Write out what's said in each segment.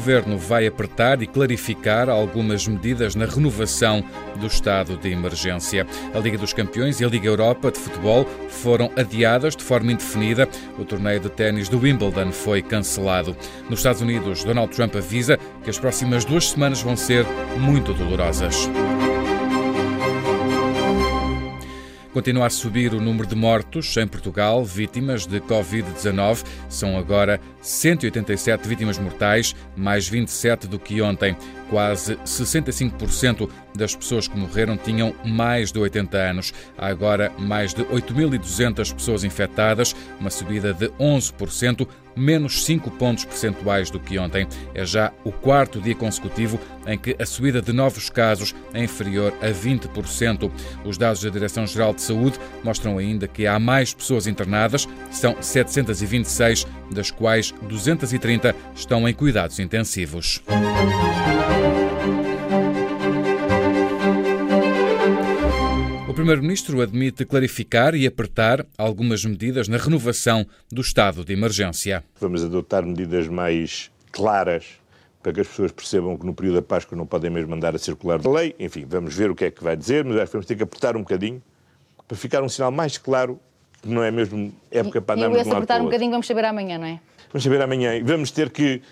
governo vai apertar e clarificar algumas medidas na renovação do estado de emergência. A Liga dos Campeões e a Liga Europa de futebol foram adiadas de forma indefinida. O torneio de ténis do Wimbledon foi cancelado. Nos Estados Unidos, Donald Trump avisa que as próximas duas semanas vão ser muito dolorosas. Continua a subir o número de mortos em Portugal, vítimas de Covid-19. São agora 187 vítimas mortais, mais 27 do que ontem. Quase 65% das pessoas que morreram tinham mais de 80 anos. Há agora mais de 8.200 pessoas infectadas, uma subida de 11%, menos 5 pontos percentuais do que ontem. É já o quarto dia consecutivo em que a subida de novos casos é inferior a 20%. Os dados da Direção-Geral de Saúde mostram ainda que há mais pessoas internadas, são 726, das quais 230 estão em cuidados intensivos. Primeiro-Ministro admite clarificar e apertar algumas medidas na renovação do estado de emergência. Vamos adotar medidas mais claras para que as pessoas percebam que no período da Páscoa não podem mesmo mandar a circular da lei. Enfim, vamos ver o que é que vai dizer, mas acho que vamos ter que apertar um bocadinho para ficar um sinal mais claro que não é mesmo época para andarmos e, e esse apertar um bocadinho vamos saber amanhã, não é? Vamos saber amanhã e vamos ter que...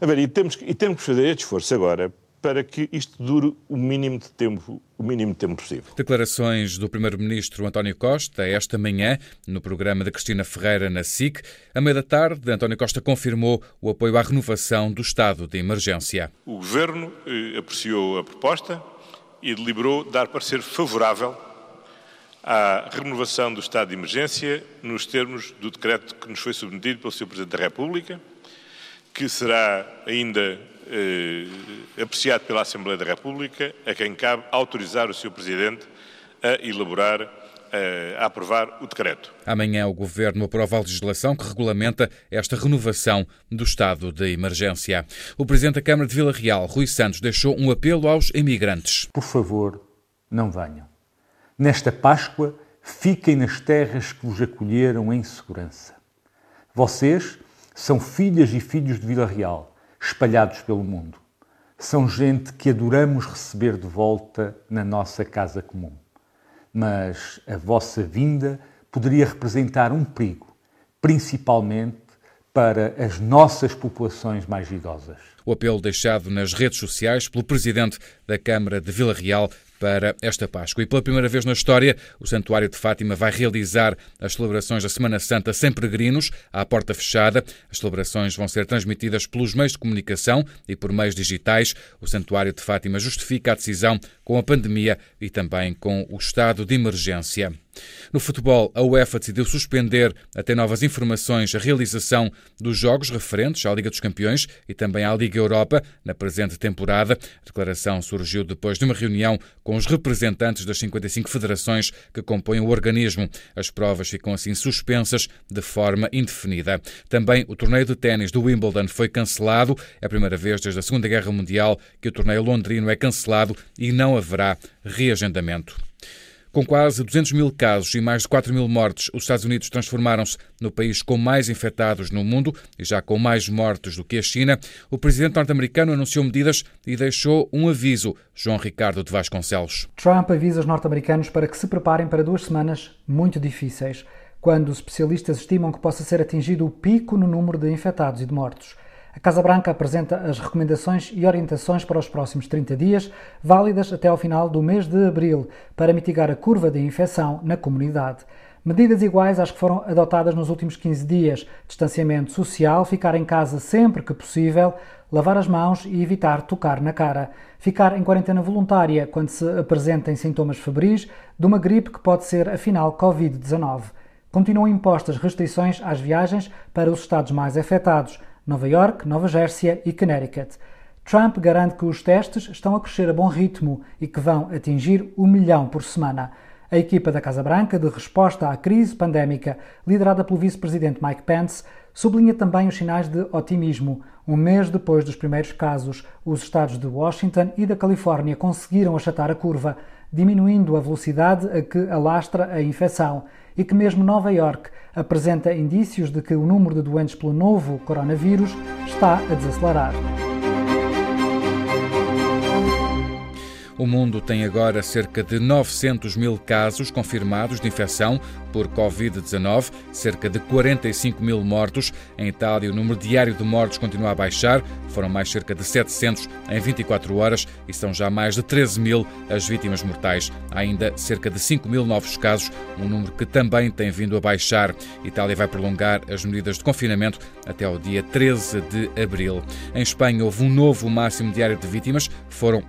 A ver, e temos, e temos que fazer este esforço agora para que isto dure o mínimo de tempo, o mínimo de tempo possível. Declarações do Primeiro-Ministro António Costa esta manhã no programa de Cristina Ferreira na SIC. À meia da tarde, António Costa confirmou o apoio à renovação do estado de emergência. O Governo eh, apreciou a proposta e deliberou dar parecer favorável à renovação do estado de emergência nos termos do decreto que nos foi submetido pelo Sr. Presidente da República, que será ainda eh, apreciado pela Assembleia da República, a quem cabe autorizar o Sr. Presidente a elaborar eh, a aprovar o decreto. Amanhã o Governo aprova a legislação que regulamenta esta renovação do estado de emergência. O Presidente da Câmara de Vila Real, Rui Santos, deixou um apelo aos imigrantes. Por favor, não venham. Nesta Páscoa, fiquem nas terras que vos acolheram em segurança. Vocês são filhas e filhos de Vila Real espalhados pelo mundo. São gente que adoramos receber de volta na nossa casa comum. Mas a vossa vinda poderia representar um perigo, principalmente para as nossas populações mais idosas. O apelo deixado nas redes sociais pelo presidente da Câmara de Vila Real, para esta Páscoa. E pela primeira vez na história, o Santuário de Fátima vai realizar as celebrações da Semana Santa sem peregrinos, à porta fechada. As celebrações vão ser transmitidas pelos meios de comunicação e por meios digitais. O Santuário de Fátima justifica a decisão com a pandemia e também com o estado de emergência. No futebol, a UEFA decidiu suspender, até novas informações, a realização dos jogos referentes à Liga dos Campeões e também à Liga Europa na presente temporada. A declaração surgiu depois de uma reunião com os representantes das 55 federações que compõem o organismo. As provas ficam assim suspensas de forma indefinida. Também o torneio de ténis do Wimbledon foi cancelado. É a primeira vez desde a Segunda Guerra Mundial que o torneio londrino é cancelado e não haverá reagendamento. Com quase 200 mil casos e mais de 4 mil mortes, os Estados Unidos transformaram-se no país com mais infectados no mundo e já com mais mortes do que a China. O presidente norte-americano anunciou medidas e deixou um aviso. João Ricardo de Vasconcelos. Trump avisa os norte-americanos para que se preparem para duas semanas muito difíceis, quando os especialistas estimam que possa ser atingido o pico no número de infectados e de mortos. A Casa Branca apresenta as recomendações e orientações para os próximos 30 dias, válidas até ao final do mês de abril, para mitigar a curva de infecção na comunidade. Medidas iguais às que foram adotadas nos últimos 15 dias: distanciamento social, ficar em casa sempre que possível, lavar as mãos e evitar tocar na cara. Ficar em quarentena voluntária quando se apresentem sintomas febris de uma gripe que pode ser, afinal, Covid-19. Continuam impostas restrições às viagens para os estados mais afetados. Nova York, Nova Jersey e Connecticut. Trump garante que os testes estão a crescer a bom ritmo e que vão atingir um milhão por semana. A equipa da Casa Branca de resposta à crise pandémica, liderada pelo vice-presidente Mike Pence, sublinha também os sinais de otimismo. Um mês depois dos primeiros casos, os estados de Washington e da Califórnia conseguiram achatar a curva, diminuindo a velocidade a que alastra a infecção, e que mesmo Nova York apresenta indícios de que o número de doentes pelo novo coronavírus está a desacelerar. O mundo tem agora cerca de 900 mil casos confirmados de infecção por Covid-19, cerca de 45 mil mortos. Em Itália, o número diário de mortos continua a baixar. Foram mais cerca de 700 em 24 horas e são já mais de 13 mil as vítimas mortais. Há ainda cerca de 5 mil novos casos, um número que também tem vindo a baixar. Itália vai prolongar as medidas de confinamento até ao dia 13 de abril. Em Espanha, houve um novo máximo diário de vítimas, foram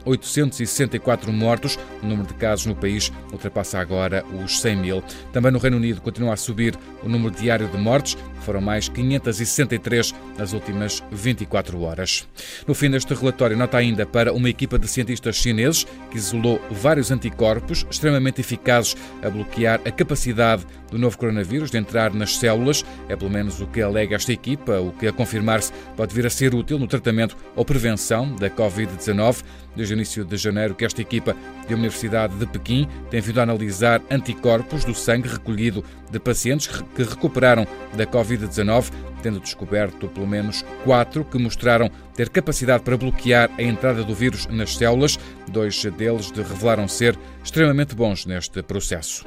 864 mortos. O número de casos no país ultrapassa agora os 100 mil. Também no Reino Unido continua a subir o número diário de mortes, foram mais 563 nas últimas 24 horas. No fim deste relatório, nota ainda para uma equipa de cientistas chineses que isolou vários anticorpos extremamente eficazes a bloquear a capacidade do novo coronavírus de entrar nas células. É pelo menos o que alega esta equipa, o que a confirmar-se pode vir a ser útil no tratamento ou prevenção da Covid-19. Desde o início de janeiro que esta equipa da Universidade de Pequim tem vindo a analisar anticorpos do sangue recolhido de pacientes que recuperaram da Covid-19, tendo descoberto pelo menos quatro que mostraram ter capacidade para bloquear a entrada do vírus nas células. Dois deles revelaram ser extremamente bons neste processo.